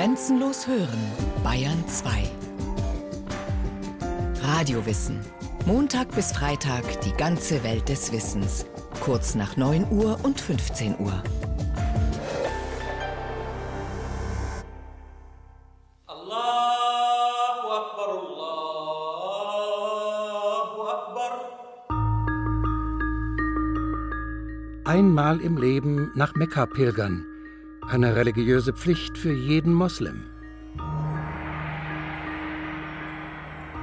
Grenzenlos hören, Bayern 2. Radiowissen. Montag bis Freitag die ganze Welt des Wissens. Kurz nach 9 Uhr und 15 Uhr. Allahu Akbar, Allahu Akbar. Einmal im Leben nach Mekka pilgern. Eine religiöse Pflicht für jeden Moslem.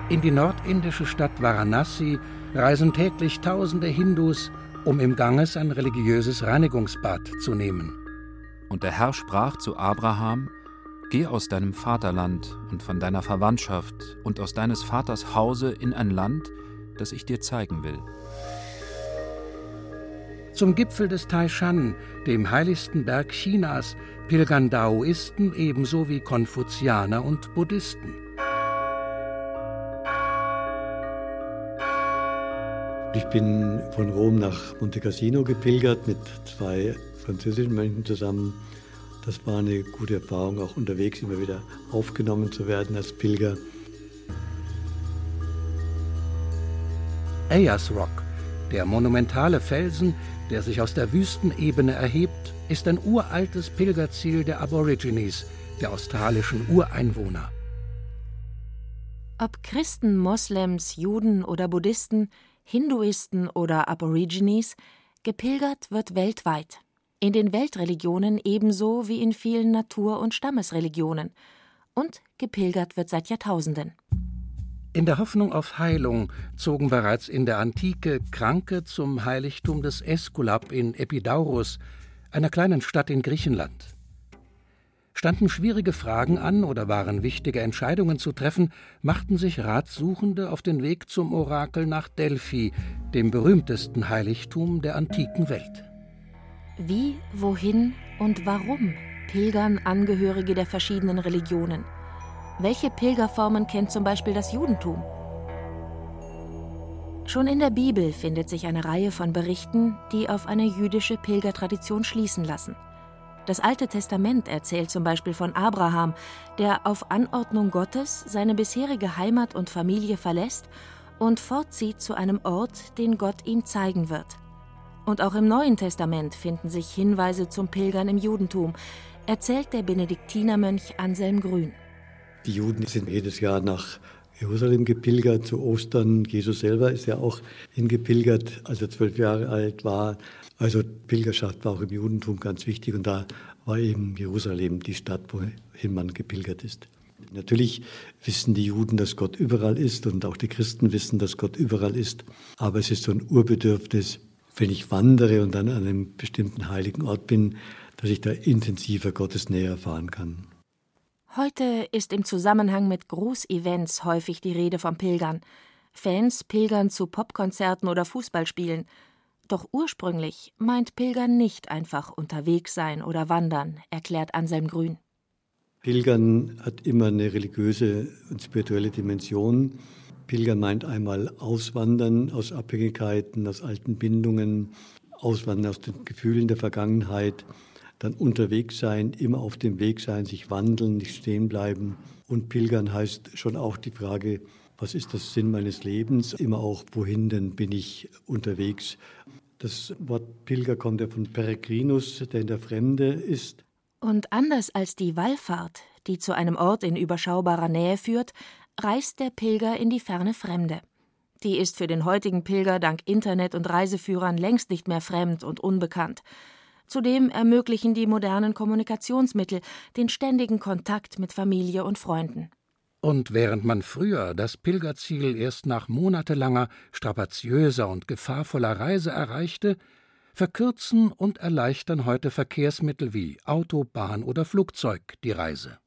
In die nordindische Stadt Varanasi reisen täglich tausende Hindus, um im Ganges ein religiöses Reinigungsbad zu nehmen. Und der Herr sprach zu Abraham: Geh aus deinem Vaterland und von deiner Verwandtschaft und aus deines Vaters Hause in ein Land, das ich dir zeigen will. Zum Gipfel des Taishan, dem heiligsten Berg Chinas, pilgern Daoisten ebenso wie Konfuzianer und Buddhisten. Ich bin von Rom nach Monte Cassino gepilgert mit zwei französischen Mönchen zusammen. Das war eine gute Erfahrung, auch unterwegs immer wieder aufgenommen zu werden als Pilger. Ayers Rock, der monumentale Felsen, der sich aus der Wüstenebene erhebt, ist ein uraltes Pilgerziel der Aborigines, der australischen Ureinwohner. Ob Christen, Moslems, Juden oder Buddhisten, Hinduisten oder Aborigines, gepilgert wird weltweit. In den Weltreligionen ebenso wie in vielen Natur- und Stammesreligionen. Und gepilgert wird seit Jahrtausenden. In der Hoffnung auf Heilung zogen bereits in der Antike Kranke zum Heiligtum des Äskulap in Epidaurus, einer kleinen Stadt in Griechenland. Standen schwierige Fragen an oder waren wichtige Entscheidungen zu treffen, machten sich Ratsuchende auf den Weg zum Orakel nach Delphi, dem berühmtesten Heiligtum der antiken Welt. Wie, wohin und warum pilgern Angehörige der verschiedenen Religionen? Welche Pilgerformen kennt zum Beispiel das Judentum? Schon in der Bibel findet sich eine Reihe von Berichten, die auf eine jüdische Pilgertradition schließen lassen. Das Alte Testament erzählt zum Beispiel von Abraham, der auf Anordnung Gottes seine bisherige Heimat und Familie verlässt und fortzieht zu einem Ort, den Gott ihm zeigen wird. Und auch im Neuen Testament finden sich Hinweise zum Pilgern im Judentum, erzählt der Benediktinermönch Anselm Grün. Die Juden sind jedes Jahr nach Jerusalem gepilgert zu Ostern. Jesus selber ist ja auch hingepilgert, als er zwölf Jahre alt war. Also Pilgerschaft war auch im Judentum ganz wichtig und da war eben Jerusalem die Stadt, wohin man gepilgert ist. Natürlich wissen die Juden, dass Gott überall ist und auch die Christen wissen, dass Gott überall ist. Aber es ist so ein Urbedürfnis, wenn ich wandere und dann an einem bestimmten heiligen Ort bin, dass ich da intensiver Gottes Nähe erfahren kann. Heute ist im Zusammenhang mit Großevents häufig die Rede vom Pilgern. Fans pilgern zu Popkonzerten oder Fußballspielen. Doch ursprünglich meint Pilgern nicht einfach unterwegs sein oder wandern, erklärt Anselm Grün. Pilgern hat immer eine religiöse und spirituelle Dimension. Pilgern meint einmal Auswandern aus Abhängigkeiten, aus alten Bindungen, Auswandern aus den Gefühlen der Vergangenheit, dann unterwegs sein, immer auf dem Weg sein, sich wandeln, nicht stehen bleiben. Und Pilgern heißt schon auch die Frage, was ist das Sinn meines Lebens? Immer auch, wohin denn bin ich unterwegs? Das Wort Pilger kommt ja von Peregrinus, der in der Fremde ist. Und anders als die Wallfahrt, die zu einem Ort in überschaubarer Nähe führt, reist der Pilger in die ferne Fremde. Die ist für den heutigen Pilger dank Internet und Reiseführern längst nicht mehr fremd und unbekannt. Zudem ermöglichen die modernen Kommunikationsmittel den ständigen Kontakt mit Familie und Freunden. Und während man früher das Pilgerziel erst nach monatelanger, strapaziöser und gefahrvoller Reise erreichte, verkürzen und erleichtern heute Verkehrsmittel wie Auto, Bahn oder Flugzeug die Reise.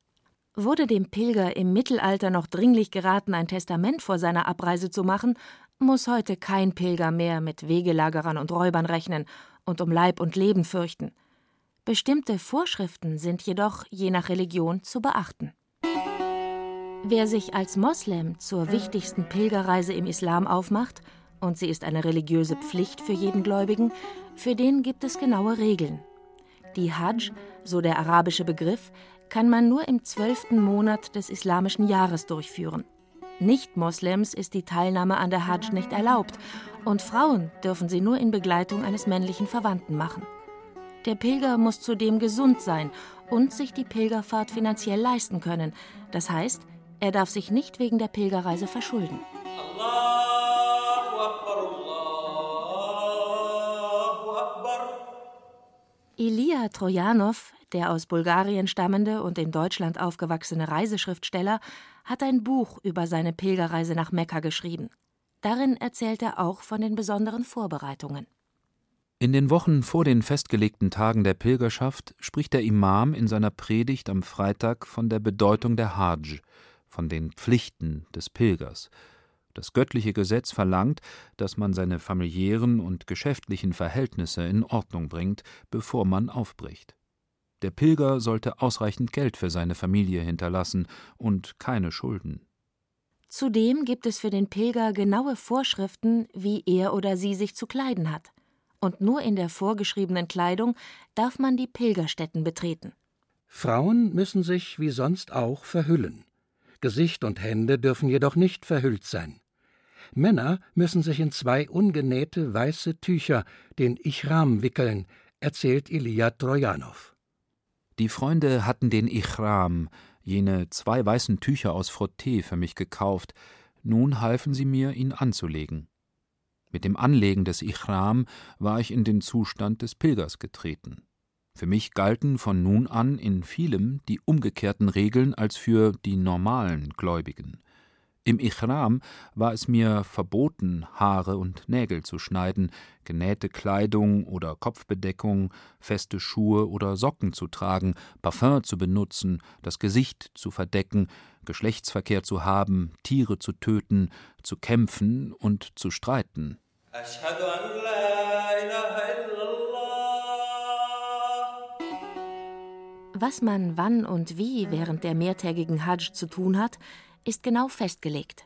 Wurde dem Pilger im Mittelalter noch dringlich geraten, ein Testament vor seiner Abreise zu machen, muss heute kein Pilger mehr mit Wegelagerern und Räubern rechnen und um Leib und Leben fürchten. Bestimmte Vorschriften sind jedoch je nach Religion zu beachten. Wer sich als Moslem zur wichtigsten Pilgerreise im Islam aufmacht, und sie ist eine religiöse Pflicht für jeden Gläubigen, für den gibt es genaue Regeln. Die Hajj, so der arabische Begriff, kann man nur im zwölften Monat des islamischen Jahres durchführen. Nicht-Moslems ist die Teilnahme an der Hajj nicht erlaubt und Frauen dürfen sie nur in Begleitung eines männlichen Verwandten machen. Der Pilger muss zudem gesund sein und sich die Pilgerfahrt finanziell leisten können. Das heißt, er darf sich nicht wegen der Pilgerreise verschulden. Ilya Trojanow, der aus Bulgarien stammende und in Deutschland aufgewachsene Reiseschriftsteller, hat ein Buch über seine Pilgerreise nach Mekka geschrieben. Darin erzählt er auch von den besonderen Vorbereitungen. In den Wochen vor den festgelegten Tagen der Pilgerschaft spricht der Imam in seiner Predigt am Freitag von der Bedeutung der Hajj, von den Pflichten des Pilgers. Das göttliche Gesetz verlangt, dass man seine familiären und geschäftlichen Verhältnisse in Ordnung bringt, bevor man aufbricht. Der Pilger sollte ausreichend Geld für seine Familie hinterlassen und keine Schulden. Zudem gibt es für den Pilger genaue Vorschriften, wie er oder sie sich zu kleiden hat. Und nur in der vorgeschriebenen Kleidung darf man die Pilgerstätten betreten. Frauen müssen sich wie sonst auch verhüllen. Gesicht und Hände dürfen jedoch nicht verhüllt sein. Männer müssen sich in zwei ungenähte weiße Tücher, den Ichram, wickeln, erzählt Ilya Trojanow. Die Freunde hatten den Ichram, jene zwei weißen Tücher aus Frottee, für mich gekauft. Nun halfen sie mir, ihn anzulegen. Mit dem Anlegen des Ichram war ich in den Zustand des Pilgers getreten. Für mich galten von nun an in vielem die umgekehrten Regeln als für die normalen Gläubigen. Im Ichram war es mir verboten, Haare und Nägel zu schneiden, genähte Kleidung oder Kopfbedeckung, feste Schuhe oder Socken zu tragen, Parfum zu benutzen, das Gesicht zu verdecken, Geschlechtsverkehr zu haben, Tiere zu töten, zu kämpfen und zu streiten. Was man wann und wie während der mehrtägigen Hajj zu tun hat, ist genau festgelegt.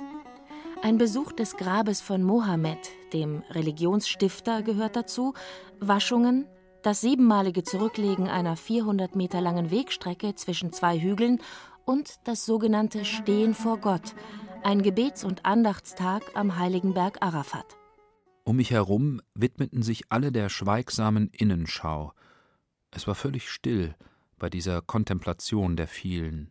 Ein Besuch des Grabes von Mohammed, dem Religionsstifter, gehört dazu, Waschungen, das siebenmalige Zurücklegen einer 400 Meter langen Wegstrecke zwischen zwei Hügeln und das sogenannte Stehen vor Gott, ein Gebets- und Andachtstag am heiligen Berg Arafat. Um mich herum widmeten sich alle der schweigsamen Innenschau. Es war völlig still bei dieser Kontemplation der vielen.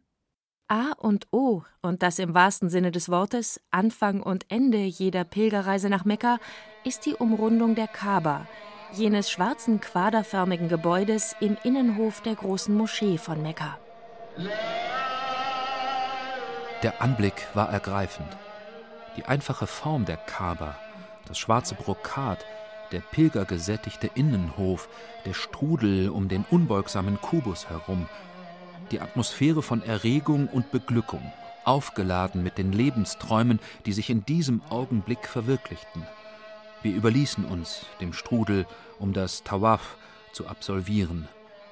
A und O, und das im wahrsten Sinne des Wortes, Anfang und Ende jeder Pilgerreise nach Mekka, ist die Umrundung der Kaaba, jenes schwarzen quaderförmigen Gebäudes im Innenhof der großen Moschee von Mekka. Der Anblick war ergreifend. Die einfache Form der Kaaba, das schwarze Brokat, der pilgergesättigte Innenhof, der Strudel um den unbeugsamen Kubus herum, die Atmosphäre von Erregung und Beglückung, aufgeladen mit den Lebensträumen, die sich in diesem Augenblick verwirklichten. Wir überließen uns dem Strudel, um das Tawaf zu absolvieren,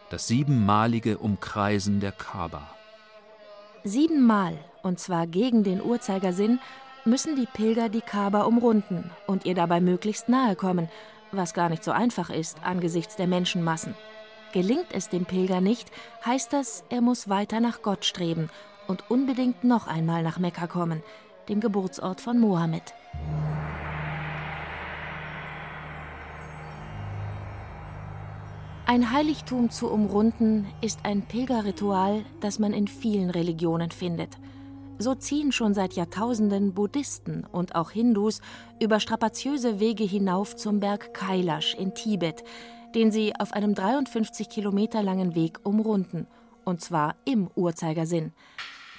das siebenmalige Umkreisen der Kaaba. Siebenmal, und zwar gegen den Uhrzeigersinn, müssen die Pilger die Kaaba umrunden und ihr dabei möglichst nahe kommen, was gar nicht so einfach ist angesichts der Menschenmassen. Gelingt es dem Pilger nicht, heißt das, er muss weiter nach Gott streben und unbedingt noch einmal nach Mekka kommen, dem Geburtsort von Mohammed. Ein Heiligtum zu umrunden ist ein Pilgerritual, das man in vielen Religionen findet. So ziehen schon seit Jahrtausenden Buddhisten und auch Hindus über strapaziöse Wege hinauf zum Berg Kailash in Tibet, den sie auf einem 53 Kilometer langen Weg umrunden, und zwar im Uhrzeigersinn.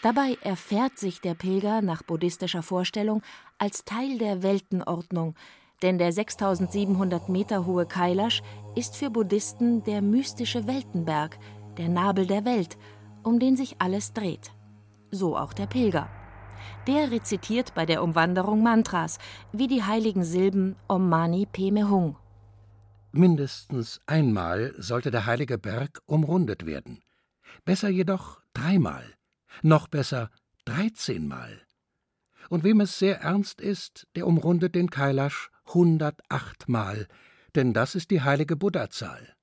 Dabei erfährt sich der Pilger nach buddhistischer Vorstellung als Teil der Weltenordnung, denn der 6700 Meter hohe Kailash ist für Buddhisten der mystische Weltenberg, der Nabel der Welt, um den sich alles dreht. So auch der Pilger. Der rezitiert bei der Umwanderung Mantras, wie die heiligen Silben Om Mani Padme Hung. Mindestens einmal sollte der heilige Berg umrundet werden. Besser jedoch dreimal, noch besser dreizehnmal. Und wem es sehr ernst ist, der umrundet den Kailash hundertachtmal, denn das ist die heilige Buddha-Zahl.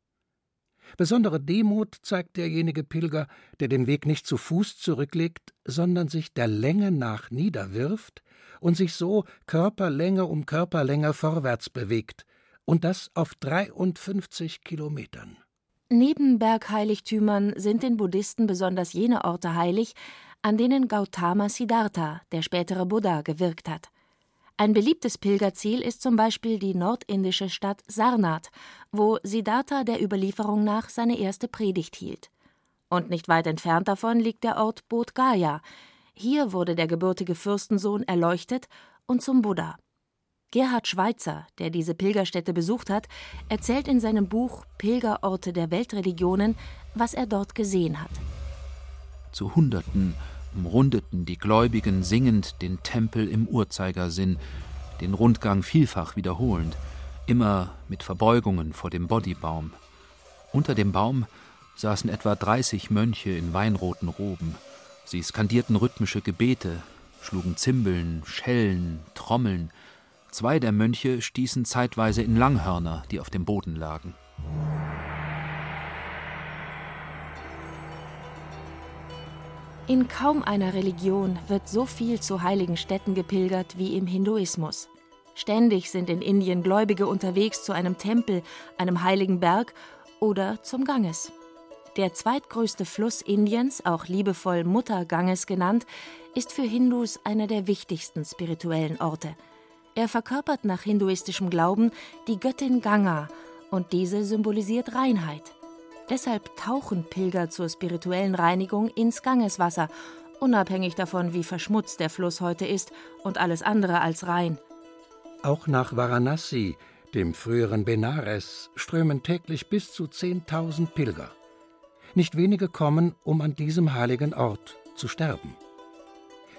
Besondere Demut zeigt derjenige Pilger, der den Weg nicht zu Fuß zurücklegt, sondern sich der Länge nach niederwirft und sich so Körperlänge um Körperlänge vorwärts bewegt, und das auf 53 Kilometern. Neben Bergheiligtümern sind den Buddhisten besonders jene Orte heilig, an denen Gautama Siddhartha, der spätere Buddha, gewirkt hat. Ein beliebtes Pilgerziel ist zum Beispiel die nordindische Stadt Sarnath, wo Siddhartha der Überlieferung nach seine erste Predigt hielt. Und nicht weit entfernt davon liegt der Ort Bodh Gaya. Hier wurde der gebürtige Fürstensohn erleuchtet und zum Buddha. Gerhard Schweitzer, der diese Pilgerstätte besucht hat, erzählt in seinem Buch Pilgerorte der Weltreligionen, was er dort gesehen hat. Zu Hunderten umrundeten die Gläubigen singend den Tempel im Uhrzeigersinn, den Rundgang vielfach wiederholend, immer mit Verbeugungen vor dem Bodybaum. Unter dem Baum saßen etwa 30 Mönche in weinroten Roben. Sie skandierten rhythmische Gebete, schlugen Zimbeln, Schellen, Trommeln. Zwei der Mönche stießen zeitweise in Langhörner, die auf dem Boden lagen. In kaum einer Religion wird so viel zu heiligen Städten gepilgert wie im Hinduismus. Ständig sind in Indien Gläubige unterwegs zu einem Tempel, einem heiligen Berg oder zum Ganges. Der zweitgrößte Fluss Indiens, auch liebevoll Mutter Ganges genannt, ist für Hindus einer der wichtigsten spirituellen Orte. Er verkörpert nach hinduistischem Glauben die Göttin Ganga und diese symbolisiert Reinheit. Deshalb tauchen Pilger zur spirituellen Reinigung ins Gangeswasser, unabhängig davon, wie verschmutzt der Fluss heute ist und alles andere als rein. Auch nach Varanasi, dem früheren Benares, strömen täglich bis zu 10.000 Pilger. Nicht wenige kommen, um an diesem heiligen Ort zu sterben.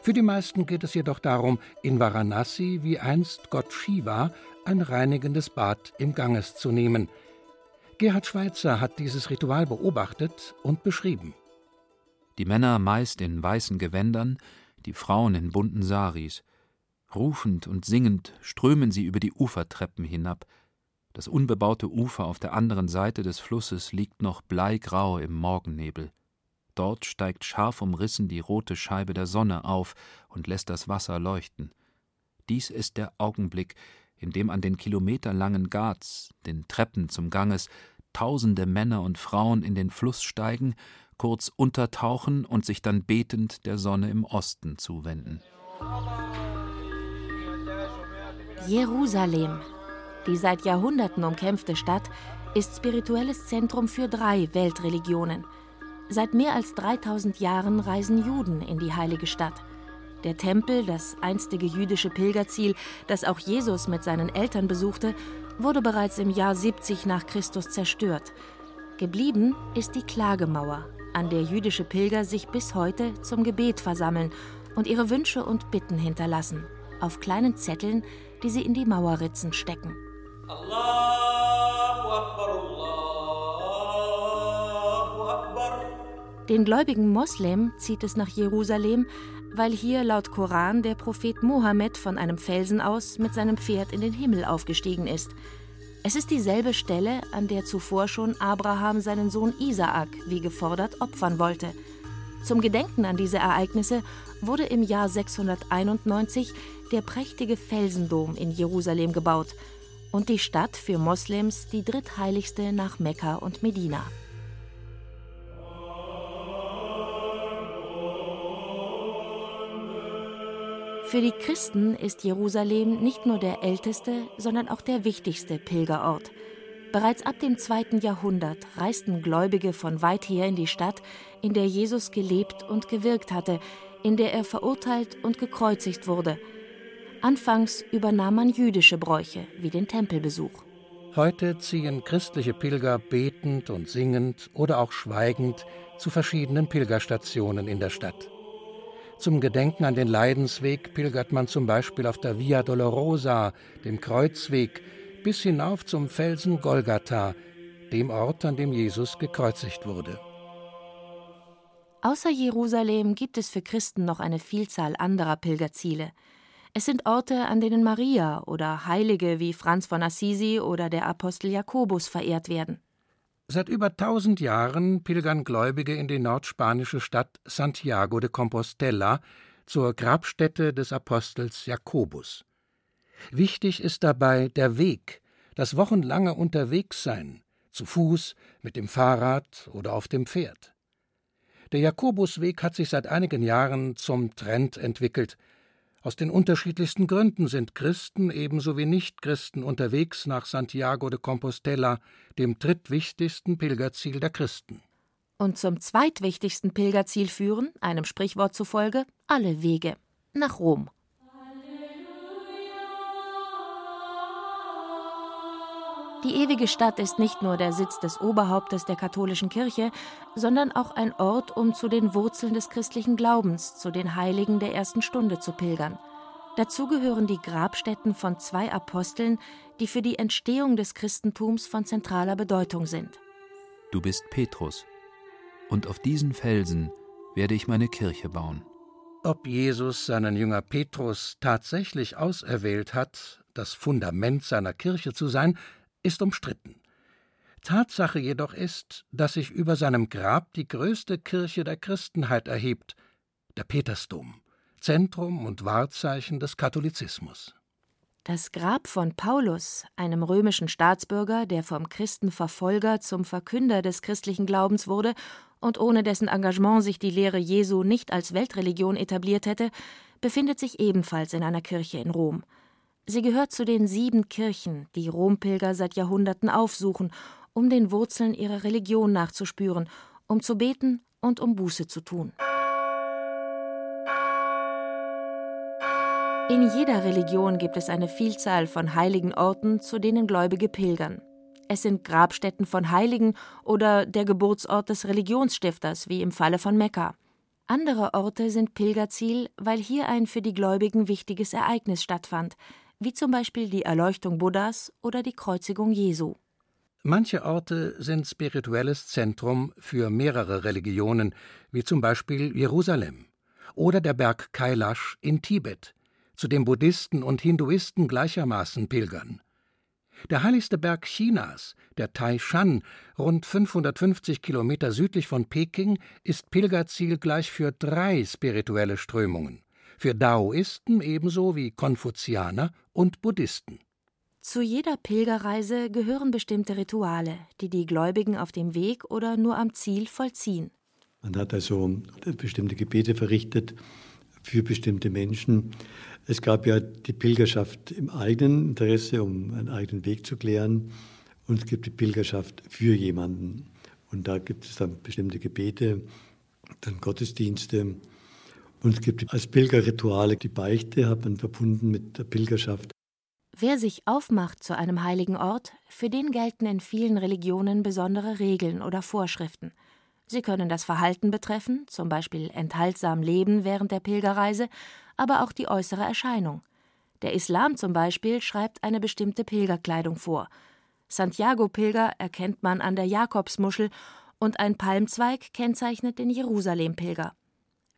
Für die meisten geht es jedoch darum, in Varanasi wie einst Gott Shiva ein reinigendes Bad im Ganges zu nehmen – Gerhard Schweitzer hat dieses Ritual beobachtet und beschrieben. Die Männer meist in weißen Gewändern, die Frauen in bunten Saris. Rufend und singend strömen sie über die Ufertreppen hinab. Das unbebaute Ufer auf der anderen Seite des Flusses liegt noch bleigrau im Morgennebel. Dort steigt scharf umrissen die rote Scheibe der Sonne auf und lässt das Wasser leuchten. Dies ist der Augenblick, in dem an den kilometerlangen Ghats, den Treppen zum Ganges, tausende Männer und Frauen in den Fluss steigen, kurz untertauchen und sich dann betend der Sonne im Osten zuwenden. Jerusalem, die seit Jahrhunderten umkämpfte Stadt, ist spirituelles Zentrum für drei Weltreligionen. Seit mehr als 3000 Jahren reisen Juden in die heilige Stadt. Der Tempel, das einstige jüdische Pilgerziel, das auch Jesus mit seinen Eltern besuchte, wurde bereits im Jahr 70 nach Christus zerstört. Geblieben ist die Klagemauer, an der jüdische Pilger sich bis heute zum Gebet versammeln und ihre Wünsche und Bitten hinterlassen, auf kleinen Zetteln, die sie in die Mauerritzen stecken. Den gläubigen Moslem zieht es nach Jerusalem, weil hier laut Koran der Prophet Mohammed von einem Felsen aus mit seinem Pferd in den Himmel aufgestiegen ist. Es ist dieselbe Stelle, an der zuvor schon Abraham seinen Sohn Isaak, wie gefordert, opfern wollte. Zum Gedenken an diese Ereignisse wurde im Jahr 691 der prächtige Felsendom in Jerusalem gebaut und die Stadt für Moslems die drittheiligste nach Mekka und Medina. Für die Christen ist Jerusalem nicht nur der älteste, sondern auch der wichtigste Pilgerort. Bereits ab dem zweiten Jahrhundert reisten Gläubige von weit her in die Stadt, in der Jesus gelebt und gewirkt hatte, in der er verurteilt und gekreuzigt wurde. Anfangs übernahm man jüdische Bräuche wie den Tempelbesuch. Heute ziehen christliche Pilger betend und singend oder auch schweigend zu verschiedenen Pilgerstationen in der Stadt. Zum Gedenken an den Leidensweg pilgert man zum Beispiel auf der Via Dolorosa, dem Kreuzweg, bis hinauf zum Felsen Golgatha, dem Ort, an dem Jesus gekreuzigt wurde. Außer Jerusalem gibt es für Christen noch eine Vielzahl anderer Pilgerziele. Es sind Orte, an denen Maria oder Heilige wie Franz von Assisi oder der Apostel Jakobus verehrt werden. Seit über tausend Jahren pilgern Gläubige in die nordspanische Stadt Santiago de Compostela zur Grabstätte des Apostels Jakobus. Wichtig ist dabei der Weg, das wochenlange Unterwegssein, zu Fuß, mit dem Fahrrad oder auf dem Pferd. Der Jakobusweg hat sich seit einigen Jahren zum Trend entwickelt. Aus den unterschiedlichsten Gründen sind Christen ebenso wie Nichtchristen unterwegs nach Santiago de Compostela, dem drittwichtigsten Pilgerziel der Christen. Und zum zweitwichtigsten Pilgerziel führen, einem Sprichwort zufolge, alle Wege nach Rom. Die ewige Stadt ist nicht nur der Sitz des Oberhauptes der katholischen Kirche, sondern auch ein Ort, um zu den Wurzeln des christlichen Glaubens, zu den Heiligen der ersten Stunde zu pilgern. Dazu gehören die Grabstätten von zwei Aposteln, die für die Entstehung des Christentums von zentraler Bedeutung sind. Du bist Petrus, und auf diesen Felsen werde ich meine Kirche bauen. Ob Jesus seinen Jünger Petrus tatsächlich auserwählt hat, das Fundament seiner Kirche zu sein, ist umstritten. Tatsache jedoch ist, dass sich über seinem Grab die größte Kirche der Christenheit erhebt, der Petersdom, Zentrum und Wahrzeichen des Katholizismus. Das Grab von Paulus, einem römischen Staatsbürger, der vom Christenverfolger zum Verkünder des christlichen Glaubens wurde und ohne dessen Engagement sich die Lehre Jesu nicht als Weltreligion etabliert hätte, befindet sich ebenfalls in einer Kirche in Rom. Sie gehört zu den sieben Kirchen, die Rompilger seit Jahrhunderten aufsuchen, um den Wurzeln ihrer Religion nachzuspüren, um zu beten und um Buße zu tun. In jeder Religion gibt es eine Vielzahl von heiligen Orten, zu denen Gläubige pilgern. Es sind Grabstätten von Heiligen oder der Geburtsort des Religionsstifters, wie im Falle von Mekka. Andere Orte sind Pilgerziel, weil hier ein für die Gläubigen wichtiges Ereignis stattfand, wie zum Beispiel die Erleuchtung Buddhas oder die Kreuzigung Jesu. Manche Orte sind spirituelles Zentrum für mehrere Religionen, wie zum Beispiel Jerusalem oder der Berg Kailash in Tibet, zu dem Buddhisten und Hinduisten gleichermaßen pilgern. Der heiligste Berg Chinas, der Taishan, rund 550 Kilometer südlich von Peking, ist Pilgerziel gleich für drei spirituelle Strömungen für Daoisten ebenso wie Konfuzianer und Buddhisten. Zu jeder Pilgerreise gehören bestimmte Rituale, die die Gläubigen auf dem Weg oder nur am Ziel vollziehen. Man hat also bestimmte Gebete verrichtet für bestimmte Menschen. Es gab ja die Pilgerschaft im eigenen Interesse, um einen eigenen Weg zu klären. Und es gibt die Pilgerschaft für jemanden. Und da gibt es dann bestimmte Gebete, dann Gottesdienste und es gibt als Pilgerrituale die Beichte, hat man verbunden mit der Pilgerschaft. Wer sich aufmacht zu einem heiligen Ort, für den gelten in vielen Religionen besondere Regeln oder Vorschriften. Sie können das Verhalten betreffen, zum Beispiel enthaltsam leben während der Pilgerreise, aber auch die äußere Erscheinung. Der Islam zum Beispiel schreibt eine bestimmte Pilgerkleidung vor. Santiago-Pilger erkennt man an der Jakobsmuschel und ein Palmzweig kennzeichnet den Jerusalem-Pilger.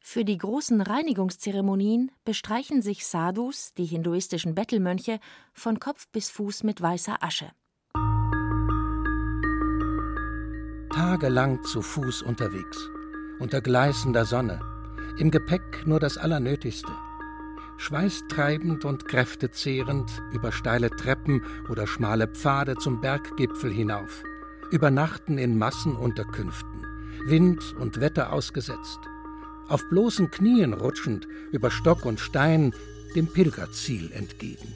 Für die großen Reinigungszeremonien bestreichen sich Sadhus, die hinduistischen Bettelmönche, von Kopf bis Fuß mit weißer Asche. Tagelang zu Fuß unterwegs, unter gleißender Sonne, im Gepäck nur das Allernötigste. Schweißtreibend und kräftezehrend über steile Treppen oder schmale Pfade zum Berggipfel hinauf, übernachten in Massenunterkünften, Wind und Wetter ausgesetzt, auf bloßen Knien rutschend über Stock und Stein dem Pilgerziel entgegen.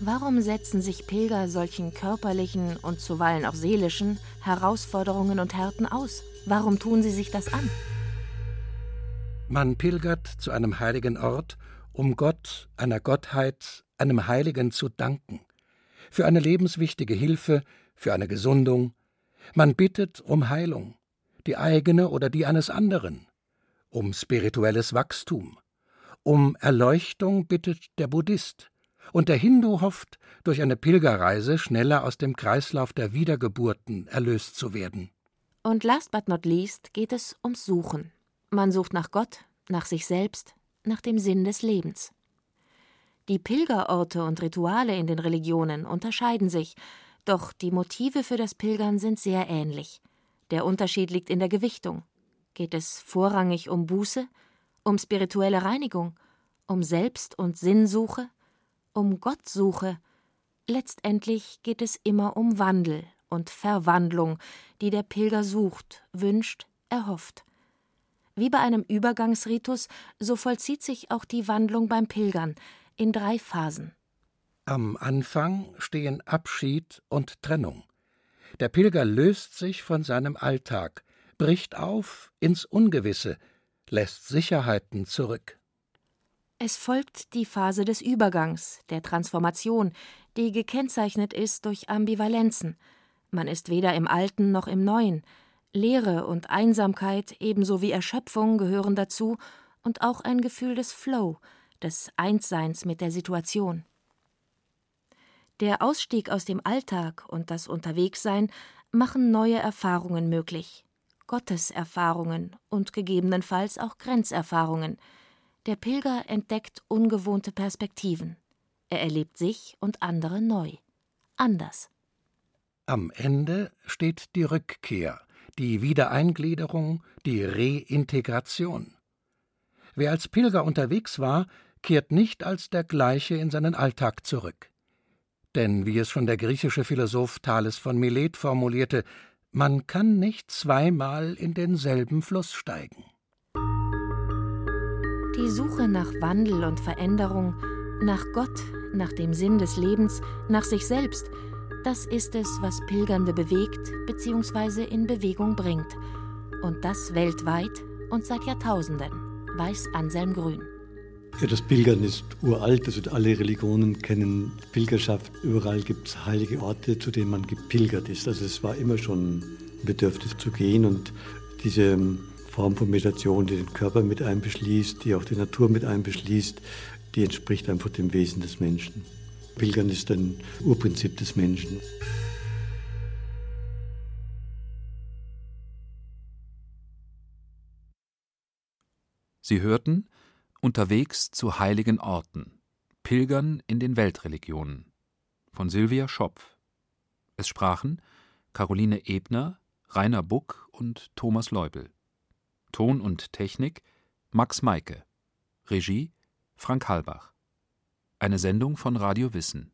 Warum setzen sich Pilger solchen körperlichen und zuweilen auch seelischen Herausforderungen und Härten aus? Warum tun sie sich das an? Man pilgert zu einem heiligen Ort, um Gott, einer Gottheit, einem Heiligen zu danken, für eine lebenswichtige Hilfe, für eine Gesundung. Man bittet um Heilung, die eigene oder die eines anderen, um spirituelles Wachstum. Um Erleuchtung bittet der Buddhist, und der Hindu hofft, durch eine Pilgerreise schneller aus dem Kreislauf der Wiedergeburten erlöst zu werden. Und last but not least geht es ums Suchen. Man sucht nach Gott, nach sich selbst, nach dem Sinn des Lebens. Die Pilgerorte und Rituale in den Religionen unterscheiden sich, doch die Motive für das Pilgern sind sehr ähnlich. Der Unterschied liegt in der Gewichtung. Geht es vorrangig um Buße, um spirituelle Reinigung, um Selbst- und Sinnsuche, um Gottsuche? Letztendlich geht es immer um Wandel und Verwandlung, die der Pilger sucht, wünscht, erhofft. Wie bei einem Übergangsritus, so vollzieht sich auch die Wandlung beim Pilgern in drei Phasen. Am Anfang stehen Abschied und Trennung. Der Pilger löst sich von seinem Alltag, bricht auf ins Ungewisse, lässt Sicherheiten zurück. Es folgt die Phase des Übergangs, der Transformation, die gekennzeichnet ist durch Ambivalenzen. Man ist weder im Alten noch im Neuen. Leere und Einsamkeit ebenso wie Erschöpfung gehören dazu und auch ein Gefühl des Flow, des Einsseins mit der Situation. Der Ausstieg aus dem Alltag und das Unterwegssein machen neue Erfahrungen möglich. Gotteserfahrungen und gegebenenfalls auch Grenzerfahrungen. Der Pilger entdeckt ungewohnte Perspektiven. Er erlebt sich und andere neu. Anders. Am Ende steht die Rückkehr, die Wiedereingliederung, die Reintegration. Wer als Pilger unterwegs war, kehrt nicht als der gleiche in seinen Alltag zurück. Denn wie es schon der griechische Philosoph Thales von Milet formulierte, man kann nicht zweimal in denselben Fluss steigen. Die Suche nach Wandel und Veränderung, nach Gott, nach dem Sinn des Lebens, nach sich selbst, das ist es, was Pilgernde bewegt bzw. in Bewegung bringt. Und das weltweit und seit Jahrtausenden, weiß Anselm Grün. Ja, das Pilgern ist uralt, also alle Religionen kennen Pilgerschaft. Überall gibt es heilige Orte, zu denen man gepilgert ist. Also es war immer schon ein Bedürfnis zu gehen und diese Form von Meditation, die den Körper mit einbeschließt, die auch die Natur mit einbeschließt, die entspricht einfach dem Wesen des Menschen. Pilgern ist ein Urprinzip des Menschen. Sie hörten Unterwegs zu heiligen Orten. Pilgern in den Weltreligionen. Von Sylvia Schopf. Es sprachen Caroline Ebner, Rainer Buck und Thomas Leubel. Ton und Technik Max Meike. Regie Frank Halbach. Eine Sendung von Radio Wissen.